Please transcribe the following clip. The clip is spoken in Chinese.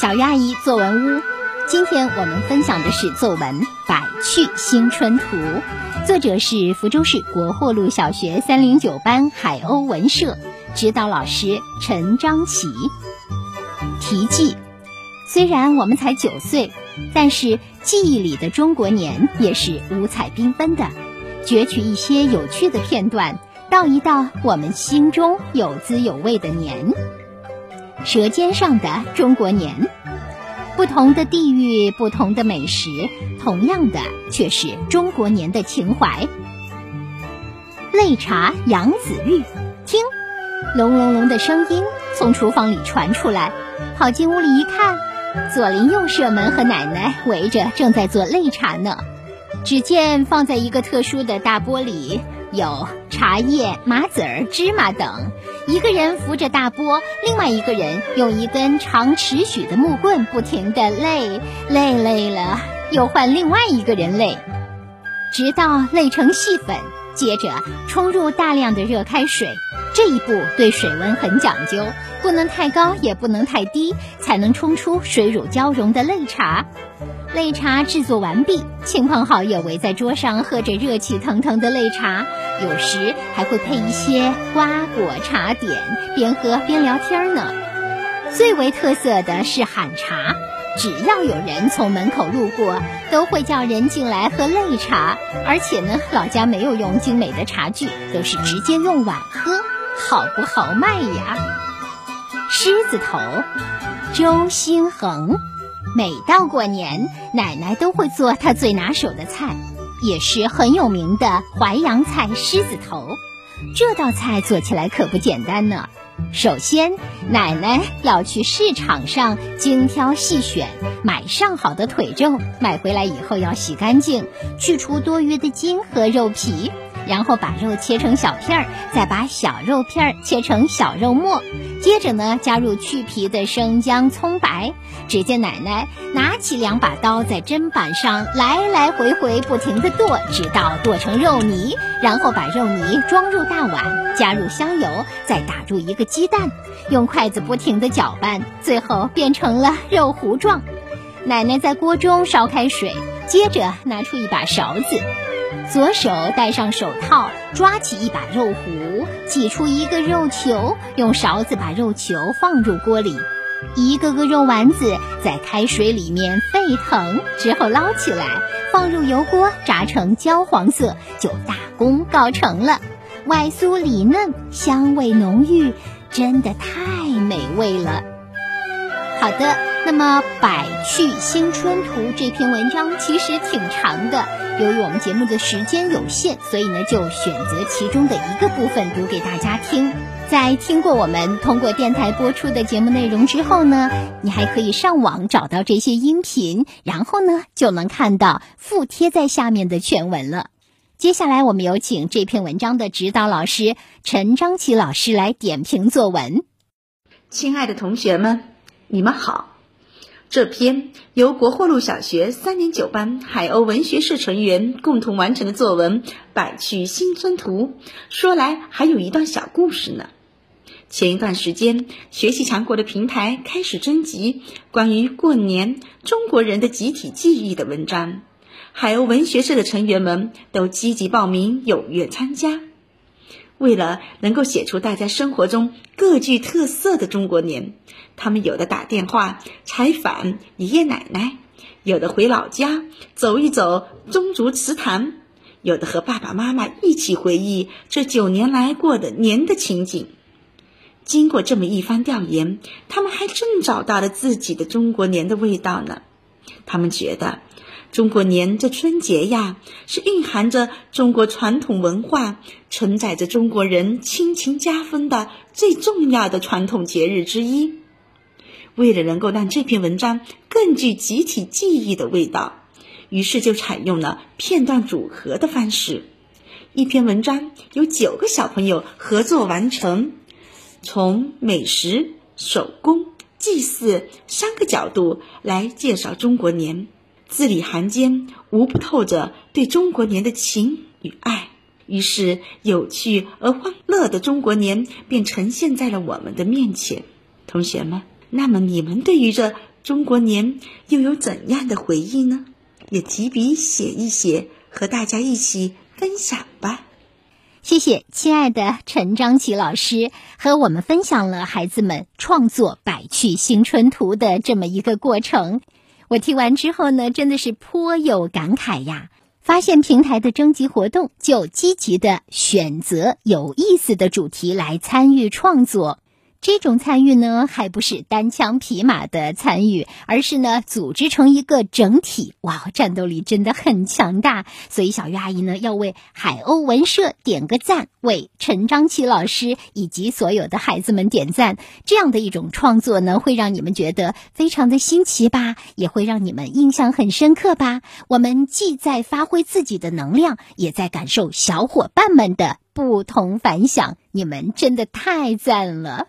小鱼阿姨作文屋，今天我们分享的是作文《百趣新春图》，作者是福州市国货路小学三零九班海鸥文社，指导老师陈章奇。题记：虽然我们才九岁，但是记忆里的中国年也是五彩缤纷的。攫取一些有趣的片段，道一道我们心中有滋有味的年。舌尖上的中国年，不同的地域，不同的美食，同样的却是中国年的情怀。擂茶杨子玉，听，隆隆隆的声音从厨房里传出来，跑进屋里一看，左邻右舍们和奶奶围着正在做擂茶呢。只见放在一个特殊的大钵里。有茶叶、麻籽儿、芝麻等，一个人扶着大钵，另外一个人用一根长尺许的木棍不停地擂，擂累了又换另外一个人擂，直到擂成细粉，接着冲入大量的热开水。这一步对水温很讲究，不能太高，也不能太低，才能冲出水乳交融的擂茶。擂茶制作完毕，亲朋好友围在桌上喝着热气腾腾的擂茶，有时还会配一些瓜果茶点，边喝边聊天呢。最为特色的是喊茶，只要有人从门口路过，都会叫人进来喝擂茶。而且呢，老家没有用精美的茶具，都是直接用碗喝，好不豪迈呀！狮子头，周兴恒。每到过年，奶奶都会做她最拿手的菜，也是很有名的淮扬菜狮子头。这道菜做起来可不简单呢。首先，奶奶要去市场上精挑细选，买上好的腿肉，买回来以后要洗干净，去除多余的筋和肉皮。然后把肉切成小片儿，再把小肉片儿切成小肉末，接着呢加入去皮的生姜、葱白。只见奶奶拿起两把刀，在砧板上来来回回不停地剁，直到剁成肉泥。然后把肉泥装入大碗，加入香油，再打入一个鸡蛋，用筷子不停地搅拌，最后变成了肉糊状。奶奶在锅中烧开水，接着拿出一把勺子。左手戴上手套，抓起一把肉糊，挤出一个肉球，用勺子把肉球放入锅里，一个个肉丸子在开水里面沸腾之后捞起来，放入油锅炸成焦黄色，就大功告成了。外酥里嫩，香味浓郁，真的太美味了。好的，那么《百趣新春图》这篇文章其实挺长的，由于我们节目的时间有限，所以呢就选择其中的一个部分读给大家听。在听过我们通过电台播出的节目内容之后呢，你还可以上网找到这些音频，然后呢就能看到附贴在下面的全文了。接下来我们有请这篇文章的指导老师陈章奇老师来点评作文。亲爱的同学们。你们好，这篇由国货路小学三年九班海鸥文学社成员共同完成的作文《百趣新春图》，说来还有一段小故事呢。前一段时间，学习强国的平台开始征集关于过年中国人的集体记忆的文章，海鸥文学社的成员们都积极报名，踊跃参加。为了能够写出大家生活中各具特色的中国年，他们有的打电话采访爷爷奶奶，有的回老家走一走宗族祠堂，有的和爸爸妈妈一起回忆这九年来过的年的情景。经过这么一番调研，他们还真找到了自己的中国年的味道呢。他们觉得。中国年这春节呀，是蕴含着中国传统文化、承载着中国人亲情加分的最重要的传统节日之一。为了能够让这篇文章更具集体记忆的味道，于是就采用了片段组合的方式。一篇文章由九个小朋友合作完成，从美食、手工、祭祀三个角度来介绍中国年。字里行间无不透着对中国年的情与爱，于是有趣而欢乐的中国年便呈现在了我们的面前。同学们，那么你们对于这中国年又有怎样的回忆呢？也提笔写一写，和大家一起分享吧。谢谢，亲爱的陈章奇老师，和我们分享了孩子们创作《百趣新春图》的这么一个过程。我听完之后呢，真的是颇有感慨呀！发现平台的征集活动，就积极的选择有意思的主题来参与创作。这种参与呢，还不是单枪匹马的参与，而是呢组织成一个整体。哇，战斗力真的很强大。所以小鱼阿姨呢要为海鸥文社点个赞，为陈章奇老师以及所有的孩子们点赞。这样的一种创作呢，会让你们觉得非常的新奇吧，也会让你们印象很深刻吧。我们既在发挥自己的能量，也在感受小伙伴们的不同凡响。你们真的太赞了！